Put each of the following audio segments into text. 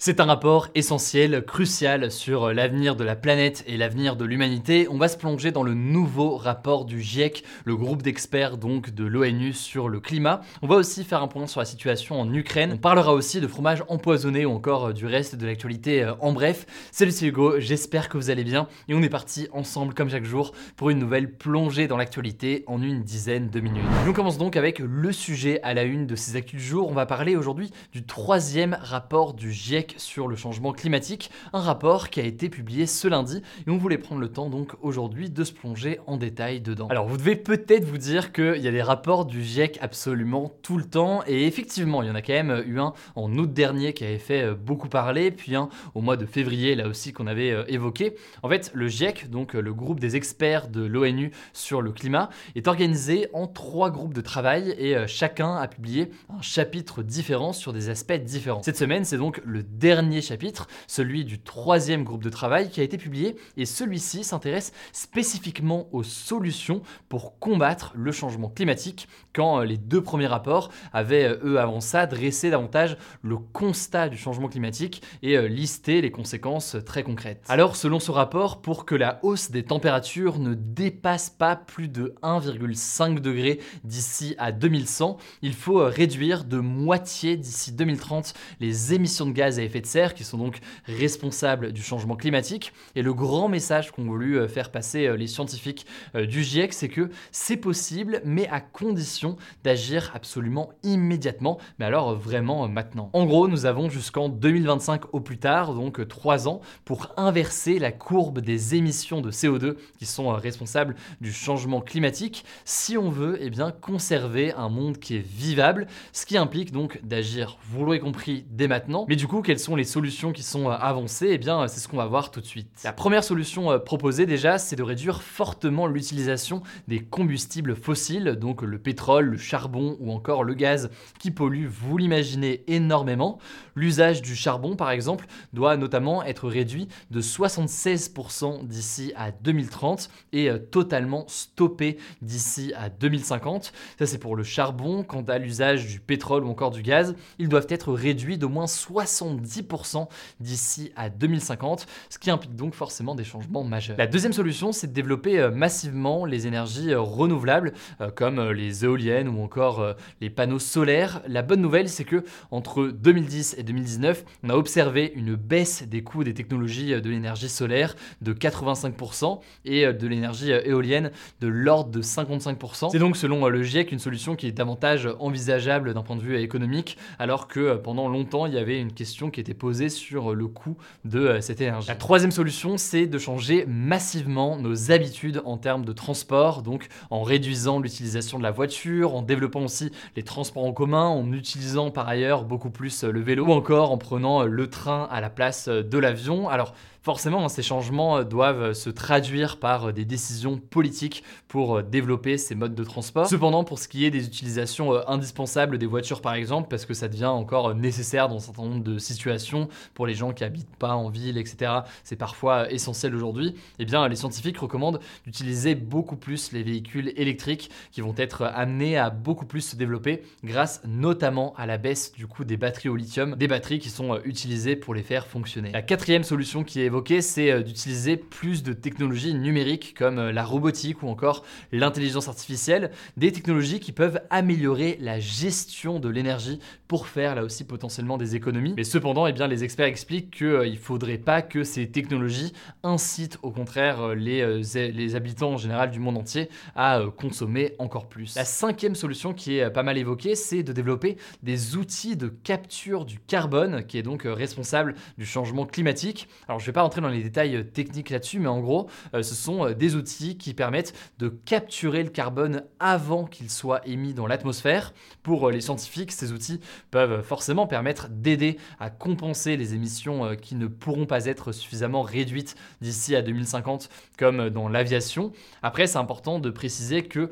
C'est un rapport essentiel, crucial sur l'avenir de la planète et l'avenir de l'humanité. On va se plonger dans le nouveau rapport du GIEC, le groupe d'experts donc de l'ONU sur le climat. On va aussi faire un point sur la situation en Ukraine. On parlera aussi de fromage empoisonné ou encore du reste de l'actualité euh, en bref. Salut c'est Hugo, j'espère que vous allez bien et on est parti ensemble comme chaque jour pour une nouvelle plongée dans l'actualité en une dizaine de minutes. on commence donc avec le sujet à la une de ces actus du jour. On va parler aujourd'hui du troisième rapport du GIEC sur le changement climatique, un rapport qui a été publié ce lundi et on voulait prendre le temps donc aujourd'hui de se plonger en détail dedans. Alors vous devez peut-être vous dire qu'il y a des rapports du GIEC absolument tout le temps et effectivement il y en a quand même eu un en août dernier qui avait fait euh, beaucoup parler, puis un au mois de février là aussi qu'on avait euh, évoqué. En fait le GIEC, donc euh, le groupe des experts de l'ONU sur le climat, est organisé en trois groupes de travail et chacun a publié un chapitre différent sur des aspects différents. Cette semaine c'est donc le dernier chapitre, celui du troisième groupe de travail qui a été publié, et celui-ci s'intéresse spécifiquement aux solutions pour combattre le changement climatique, quand euh, les deux premiers rapports avaient, euh, eux, avant ça, dressé davantage le constat du changement climatique et euh, listé les conséquences très concrètes. Alors, selon ce rapport, pour que la hausse des températures ne dépasse pas plus de 1,5 degré d'ici à 2100, il faut réduire de moitié d'ici 2030 les émissions de gaz à effet de serre qui sont donc responsables du changement climatique. Et le grand message qu'ont voulu euh, faire passer euh, les scientifiques euh, du GIEC, c'est que c'est possible, mais à condition d'agir absolument immédiatement, mais alors vraiment maintenant. En gros, nous avons jusqu'en 2025 au plus tard, donc 3 ans, pour inverser la courbe des émissions de CO2 qui sont responsables du changement climatique, si on veut eh bien, conserver un monde qui est vivable, ce qui implique donc d'agir, vous l'aurez compris, dès maintenant. Mais du coup, quelles sont les solutions qui sont euh, avancées Eh bien, c'est ce qu'on va voir tout de suite. La première solution euh, proposée déjà, c'est de réduire fortement l'utilisation des combustibles fossiles, donc le pétrole, le charbon ou encore le gaz qui polluent, vous l'imaginez, énormément. L'usage du charbon, par exemple, doit notamment être réduit de 76% d'ici à 2030 et euh, totalement stoppé d'ici à 2050. Ça, c'est pour le charbon. Quant à l'usage du pétrole ou encore du gaz, ils doivent être réduits d'au moins 60 10% d'ici à 2050, ce qui implique donc forcément des changements majeurs. La deuxième solution, c'est de développer euh, massivement les énergies euh, renouvelables, comme les éoliennes ou encore les panneaux solaires. La bonne nouvelle, c'est que entre 2010 et 2019, on a observé une baisse des coûts des technologies de l'énergie solaire de 85% et de l'énergie éolienne de l'ordre de 55%. C'est donc selon le GIEC une solution qui est davantage envisageable d'un point de vue économique, alors que pendant longtemps il y avait une question qui était posée sur le coût de euh, cette énergie. La troisième solution, c'est de changer massivement nos habitudes en termes de transport, donc en réduisant l'utilisation de la voiture, en développant aussi les transports en commun, en utilisant par ailleurs beaucoup plus le vélo, encore en prenant le train à la place de l'avion. Alors Forcément, hein, ces changements euh, doivent euh, se traduire par euh, des décisions politiques pour développer ces modes de transport. Cependant, pour ce qui est des utilisations indispensables des voitures par exemple, parce que ça devient encore nécessaire dans un certain nombre de situations, pour les gens qui habitent pas en ville, etc., c'est parfois essentiel aujourd'hui, eh bien les scientifiques recommandent d'utiliser beaucoup plus les véhicules électriques qui vont être amenés à beaucoup plus se développer grâce notamment à la baisse du coût des batteries au lithium, des batteries qui sont utilisées pour les faire fonctionner. La quatrième solution qui est évoqué, c'est euh, d'utiliser plus de technologies numériques comme euh, la robotique ou encore l'intelligence artificielle, des technologies qui peuvent améliorer la gestion de l'énergie pour faire là aussi potentiellement des économies. Mais cependant, eh bien, les experts expliquent qu'il ne faudrait pas que ces technologies incitent au contraire les, les habitants en général du monde entier à consommer encore plus. La cinquième solution qui est pas mal évoquée, c'est de développer des outils de capture du carbone, qui est donc responsable du changement climatique. Alors je vais pas rentrer dans les détails euh, techniques là-dessus, mais en gros, euh, ce sont euh, des outils qui permettent de capturer le carbone avant qu'il soit émis dans l'atmosphère. Pour les scientifiques, ces outils peuvent forcément permettre d'aider à compenser les émissions qui ne pourront pas être suffisamment réduites d'ici à 2050, comme dans l'aviation. Après, c'est important de préciser que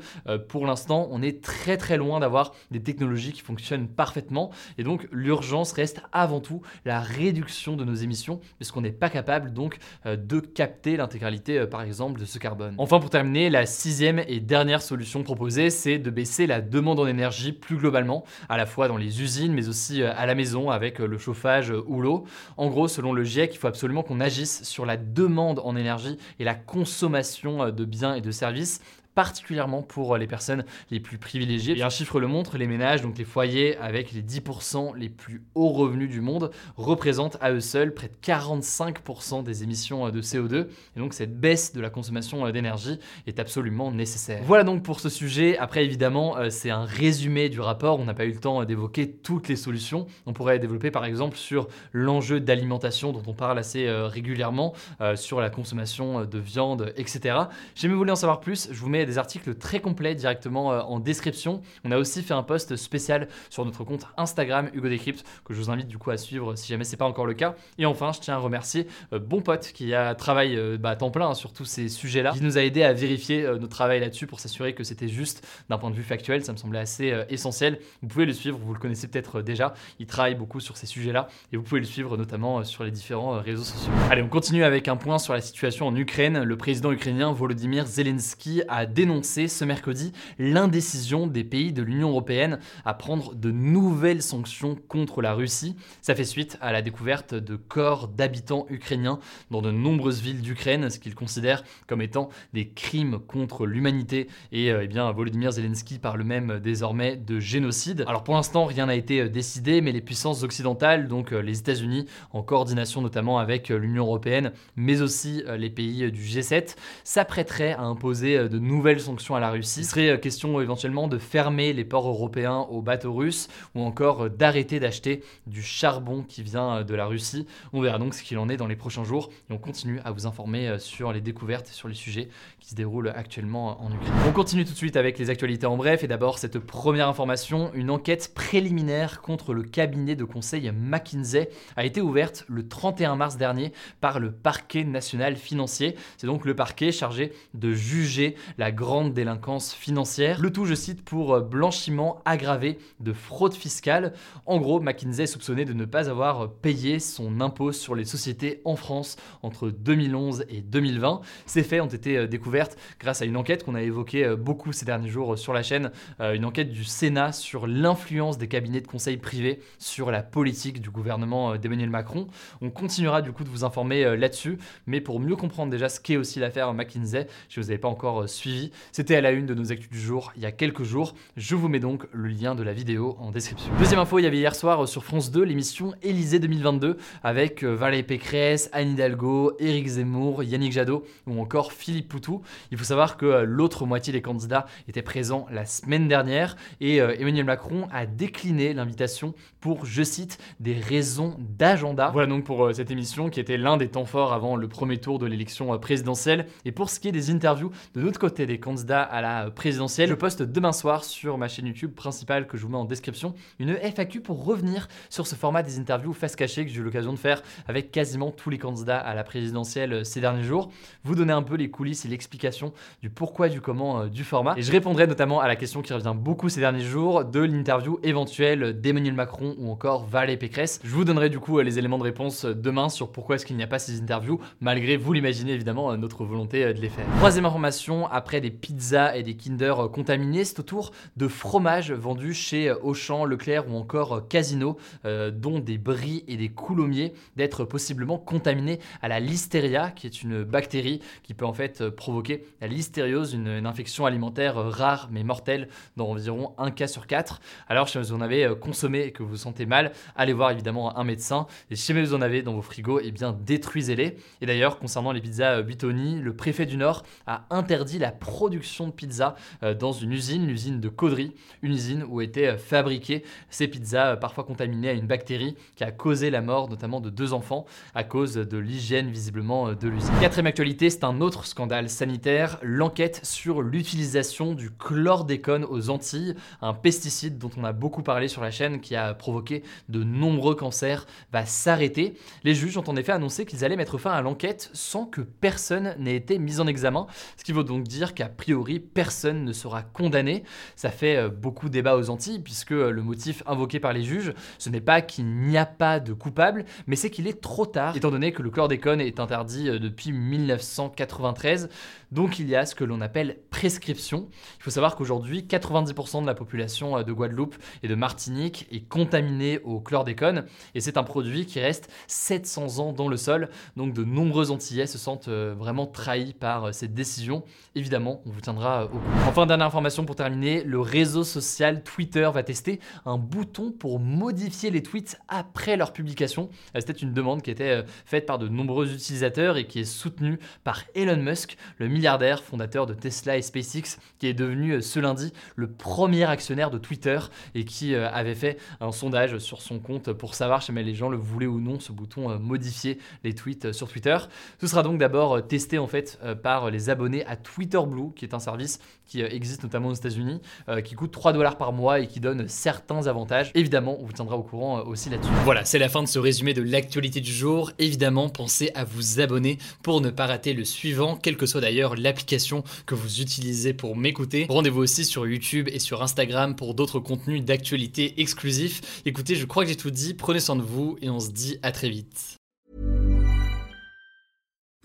pour l'instant, on est très très loin d'avoir des technologies qui fonctionnent parfaitement, et donc l'urgence reste avant tout la réduction de nos émissions, puisqu'on n'est pas capable donc euh, de capter l'intégralité, euh, par exemple, de ce carbone. Enfin, pour terminer, la sixième et dernière solution proposée, c'est de baisser la demande en énergie plus globalement, à la fois dans les usines, mais aussi euh, à la maison avec le chauffage ou l'eau. En gros, selon le GIEC, il faut absolument qu'on agisse sur la demande en énergie et la consommation de biens et de services particulièrement pour les personnes les plus privilégiées. Et un chiffre le montre, les ménages, donc les foyers avec les 10% les plus hauts revenus du monde, représentent à eux seuls près de 45% des émissions de CO2. Et donc cette baisse de la consommation d'énergie est absolument nécessaire. Voilà donc pour ce sujet. Après évidemment, euh, c'est un résumé du rapport. On n'a pas eu le temps d'évoquer toutes les solutions. On pourrait développer par exemple sur l'enjeu d'alimentation dont on parle assez euh, régulièrement, euh, sur la consommation de viande, etc. Si vous voulez en savoir plus, je vous mets des articles très complets directement euh, en description. On a aussi fait un post spécial sur notre compte Instagram Hugo Decrypt que je vous invite du coup à suivre si jamais c'est pas encore le cas. Et enfin, je tiens à remercier euh, Bon Pote qui a travaillé euh, bah, à temps plein hein, sur tous ces sujets-là, qui nous a aidé à vérifier notre travail là-dessus pour s'assurer que c'était juste d'un point de vue factuel. Ça me semblait assez essentiel. Vous pouvez le suivre, vous le connaissez peut-être déjà. Il travaille beaucoup sur ces sujets-là et vous pouvez le suivre notamment sur les différents réseaux sociaux. Allez, on continue avec un point sur la situation en Ukraine. Le président ukrainien Volodymyr Zelensky a dénoncé ce mercredi l'indécision des pays de l'Union européenne à prendre de nouvelles sanctions contre la Russie. Ça fait suite à la découverte de corps d'habitants ukrainiens dans de nombreuses villes d'Ukraine, ce qu'il considère comme étant des crimes contre l'humanité. Et euh, eh bien, Volodymyr Zelensky parle même désormais de génocide. Alors pour l'instant, rien n'a été euh, décidé, mais les puissances occidentales, donc euh, les États-Unis, en coordination notamment avec l'Union européenne, mais aussi les pays du G7, s'apprêteraient à imposer de nouvelles sanctions à la Russie. Il serait euh, question éventuellement de fermer les ports européens aux bateaux russes ou encore euh, d'arrêter d'acheter du charbon qui vient euh, de la Russie. On verra donc ce qu'il en est dans les prochains jours et on continue à vous informer sur les découvertes, sur les sujets qui se déroulent actuellement en Ukraine. On continue tout de suite avec les actualités en bref et d'abord cette première information, une enquête préliminaire contre le cabinet de conseil McKinsey a été ouverte le 31 mars dernier par le parquet national financier. C'est donc le parquet chargé de juger la grande délinquance financière. Le tout, je cite, pour euh, blanchiment aggravé de fraude fiscale. En gros, McKinsey est soupçonné de ne pas avoir payé son impôt sur les sociétés en France entre 2011 et 2020. Ces faits ont été euh, découvertes grâce à une enquête qu'on a évoquée euh, beaucoup ces derniers jours sur la chaîne, une enquête du Sénat sur l'influence des cabinets de conseil privés sur la politique du gouvernement d'Emmanuel Macron. On continuera du coup de vous informer là-dessus, mais pour mieux comprendre déjà ce qu'est aussi l'affaire McKinsey, si vous n'avez pas encore suivi, c'était à la une de nos actus du jour il y a quelques jours. Je vous mets donc le lien de la vidéo en description. Deuxième info, il y avait hier soir sur France 2 l'émission Élysée 2022 avec euh, Valérie Pécresse, Anne Hidalgo, Éric Zemmour, Yannick Jadot ou encore Philippe Poutou. Il faut savoir que euh, l'autre moitié des candidats étaient présents la semaine dernière et euh, Emmanuel Macron a décliné l'invitation pour, je cite, des raisons d'agenda. Voilà donc pour cette émission qui était l'un des temps forts avant le premier tour de l'élection présidentielle. Et pour ce qui est des interviews de notre côté des candidats à la présidentielle. Je poste demain soir sur ma chaîne YouTube principale que je vous mets en description une FAQ pour revenir sur ce format des interviews face cachée que j'ai eu l'occasion de faire avec quasiment tous les candidats à la présidentielle euh, ces derniers jours. Vous donner un peu les coulisses et l'explication du pourquoi, du comment, euh, du format. Et je répondrai notamment à la question qui revient beaucoup ces derniers jours de l'interview éventuelle d'Emmanuel Macron ou encore Valérie Pécresse. Je vous donnerai du coup euh, les éléments de réponse demain sur pourquoi est-ce qu'il n'y a pas ces interviews, malgré, vous l'imaginez évidemment, notre volonté de les faire. Troisième information, après des pizzas et des Kinder contaminés, c'est au tour de fromages vendus chez Auchan, Leclerc ou encore Casino, dont des brie et des coulommiers, d'être possiblement contaminés à la listeria, qui est une bactérie qui peut en fait provoquer la listériose, une, infection alimentaire rare mais mortelle dans environ un cas sur quatre. Alors si vous en avez consommé et que vous vous sentez mal, allez voir évidemment un médecin. Et si vous en avez dans vos frigos, eh bien détruisez-les. Et d'ailleurs, concernant les pizzas Buitoni, le préfet du Nord a interdit la production de pizzas euh, dans une usine, l'usine de Caudry, une usine où étaient euh, fabriquées ces pizzas euh, parfois contaminées à une bactérie qui a causé la mort notamment de deux enfants à cause de l'hygiène visiblement de l'usine. Quatrième actualité, c'est un autre scandale sanitaire, l'enquête sur l'utilisation du chlordécone aux Antilles, un pesticide dont on a beaucoup parlé sur la chaîne qui a provoqué de nombreux cancers, va s'arrêter. Les juges ont en effet annoncé qu'ils allaient mettre fin à l'enquête sans que personne n'ait été mis en examen, ce qui veut donc dire qu'a priori personne ne sera condamné. Ça fait euh, beaucoup débat aux Antilles puisque euh, le motif invoqué par les juges, ce n'est pas qu'il n'y a pas de coupable, mais c'est qu'il est trop tard, étant donné que le chlordécone est interdit euh, depuis 1993. Donc il y a ce que l'on appelle prescription. Il faut savoir qu'aujourd'hui, 90% de la population de Guadeloupe et de Martinique est contaminée au chlordécone, et c'est un produit qui reste 700 ans dans le sol, donc de nombreux Antillais se sentent vraiment trahis par cette décision. Évidemment, on vous tiendra au courant. Enfin, dernière information pour terminer, le réseau social Twitter va tester un bouton pour modifier les tweets après leur publication. Euh, c'était une demande qui était euh, faite par de nombreux utilisateurs et qui est soutenue par Elon Musk, le milliardaire fondateur de Tesla et SpaceX, qui est devenu euh, ce lundi le premier actionnaire de Twitter et qui avait fait un sondage sur son compte pour savoir si les gens le voulaient ou non, ce bouton modifier les tweets sur Twitter. Ce sera donc d'abord testé en fait par les abonnés à Twitter Blue, qui est un service qui existe notamment aux États-Unis, qui coûte 3 dollars par mois et qui donne certains avantages. Évidemment, on vous tiendra au courant aussi là-dessus. Voilà, c'est la fin de ce résumé de l'actualité du jour. Évidemment, pensez à vous abonner pour ne pas rater le suivant, quelle que soit d'ailleurs l'application que vous utilisez pour m'écouter. Rendez-vous aussi sur YouTube et sur Instagram pour d'autres contenus d'actualité exclusifs. Écoutez, je crois que j'ai tout dit. Prenez soin de vous et on se dit à très vite.